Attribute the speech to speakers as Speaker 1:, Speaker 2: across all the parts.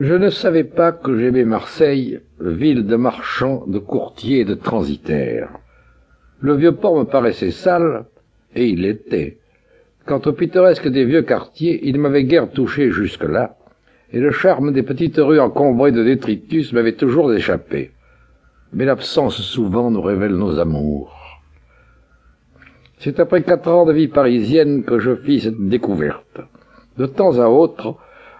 Speaker 1: Je ne savais pas que j'aimais Marseille, ville de marchands, de courtiers et de transitaires. Le vieux port me paraissait sale, et il l'était. Quant au pittoresque des vieux quartiers, il m'avait guère touché jusque-là, et le charme des petites rues encombrées de détritus m'avait toujours échappé. Mais l'absence souvent nous révèle nos amours. C'est après quatre ans de vie parisienne que je fis cette découverte. De temps à autre,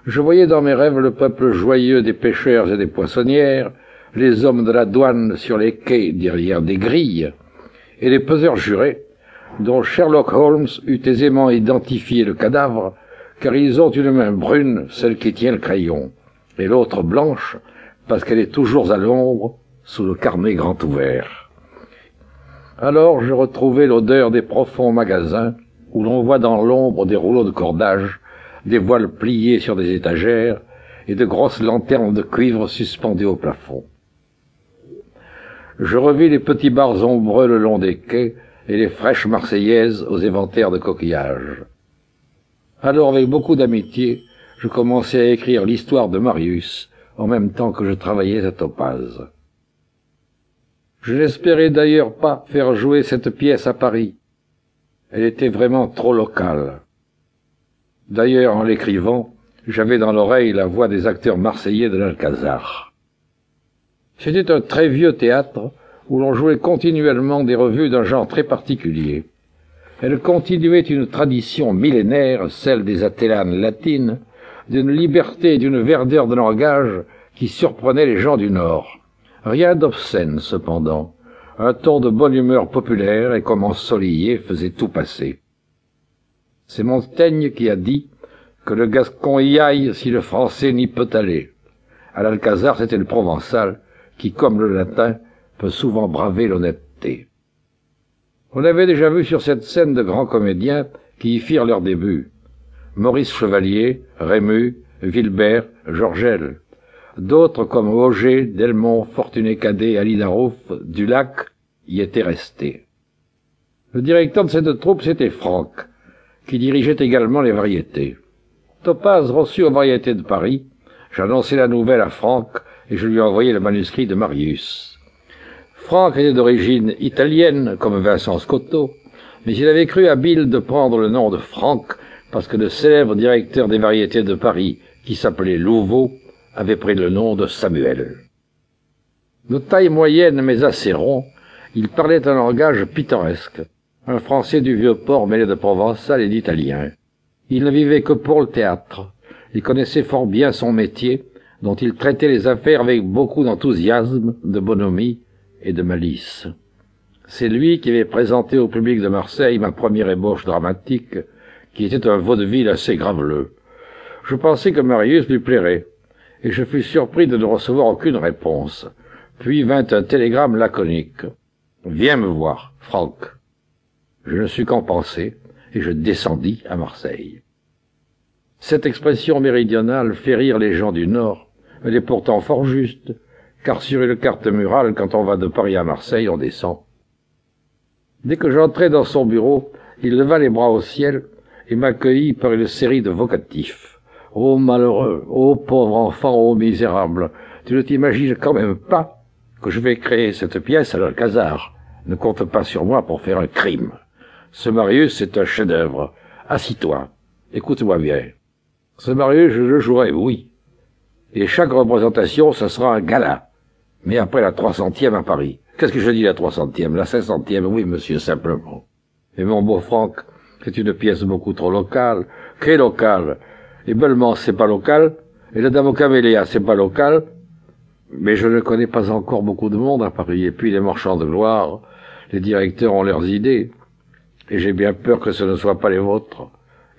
Speaker 1: je voyais dans mes rêves le peuple joyeux des pêcheurs et des poissonnières, les hommes de la douane sur les quais derrière des grilles, et les peseurs jurés, dont Sherlock Holmes eût aisément identifié le cadavre, car ils ont une main brune, celle qui tient le crayon, et l'autre blanche, parce qu'elle est toujours à l'ombre, sous le carnet grand ouvert. Alors je retrouvai l'odeur des profonds magasins, où l'on voit dans l'ombre des rouleaux de cordage, des voiles pliées sur des étagères et de grosses lanternes de cuivre suspendues au plafond. Je revis les petits bars ombreux le long des quais et les fraîches marseillaises aux éventaires de coquillages. Alors, avec beaucoup d'amitié, je commençai à écrire l'histoire de Marius, en même temps que je travaillais à Topaz. Je n'espérais d'ailleurs pas faire jouer cette pièce à Paris. Elle était vraiment trop locale. D'ailleurs, en l'écrivant, j'avais dans l'oreille la voix des acteurs marseillais de l'Alcazar. C'était un très vieux théâtre où l'on jouait continuellement des revues d'un genre très particulier. Elle continuait une tradition millénaire, celle des Athélanes latines, d'une liberté et d'une verdeur de langage qui surprenaient les gens du Nord. Rien d'obscène, cependant. Un ton de bonne humeur populaire et comme ensoleillé faisait tout passer. C'est Montaigne qui a dit que le gascon y aille si le français n'y peut aller. À l'Alcazar, c'était le provençal qui, comme le latin, peut souvent braver l'honnêteté. On avait déjà vu sur cette scène de grands comédiens qui y firent leur début. Maurice Chevalier, Rému, Vilbert, Georgel. D'autres comme Auger, Delmont, Fortuné Cadet, Ali Darouf, Dulac y étaient restés. Le directeur de cette troupe, c'était Franck, qui dirigeait également les variétés. Topaz reçut aux variétés de Paris. J'annonçai la nouvelle à Franck et je lui envoyai le manuscrit de Marius. Franck était d'origine italienne, comme Vincent Scotto, mais il avait cru habile de prendre le nom de Franck parce que le célèbre directeur des variétés de Paris, qui s'appelait Louveau, avait pris le nom de Samuel. De taille moyenne mais assez rond, il parlait un langage pittoresque, un Français du vieux port mêlé de provençal et d'italien. Il ne vivait que pour le théâtre. Il connaissait fort bien son métier, dont il traitait les affaires avec beaucoup d'enthousiasme, de bonhomie et de malice. C'est lui qui avait présenté au public de Marseille ma première ébauche dramatique, qui était un vaudeville assez graveleux. Je pensais que Marius lui plairait, et je fus surpris de ne recevoir aucune réponse. Puis vint un télégramme laconique. Viens me voir, Franck. Je ne sus qu'en penser, et je descendis à Marseille. Cette expression méridionale fait rire les gens du Nord. Elle est pourtant fort juste, car sur une carte murale, quand on va de Paris à Marseille, on descend. Dès que j'entrai dans son bureau, il leva les bras au ciel et m'accueillit par une série de vocatifs. Ô malheureux, ô pauvre enfant, ô misérable, tu ne t'imagines quand même pas que je vais créer cette pièce à l'Alcazar. Ne compte pas sur moi pour faire un crime. Ce Marius est un chef-d'œuvre. Assis-toi. Écoute-moi bien. Ce Marius, je le jouerai, oui. Et chaque représentation, ce sera un gala. Mais après la trois centième à Paris. Qu'est-ce que je dis la trois centième? La cinq centième, oui, monsieur, simplement. Et mon beau Franck, c'est une pièce beaucoup trop locale. Qu'est locale Et Belmont, c'est pas local. Et la Dame aux Camélias, c'est pas local. Mais je ne connais pas encore beaucoup de monde à Paris. Et puis les marchands de gloire, les directeurs ont leurs idées et j'ai bien peur que ce ne soit pas les vôtres.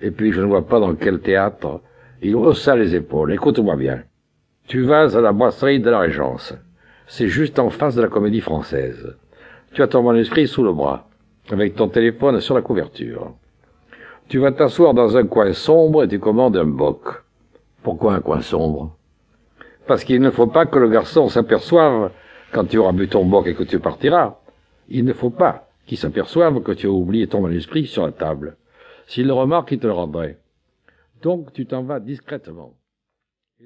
Speaker 1: Et puis je ne vois pas dans quel théâtre. Il haussa les épaules. Écoute-moi bien. Tu vas à la brasserie de la Régence. C'est juste en face de la comédie française. Tu as ton manuscrit sous le bras, avec ton téléphone sur la couverture. Tu vas t'asseoir dans un coin sombre et tu commandes un boc. Pourquoi un coin sombre? Parce qu'il ne faut pas que le garçon s'aperçoive, quand tu auras bu ton boc et que tu partiras, il ne faut pas qui s'aperçoivent que tu as oublié ton manuscrit sur la table. S'il le remarque, il te le rendrait. Donc tu t'en vas discrètement.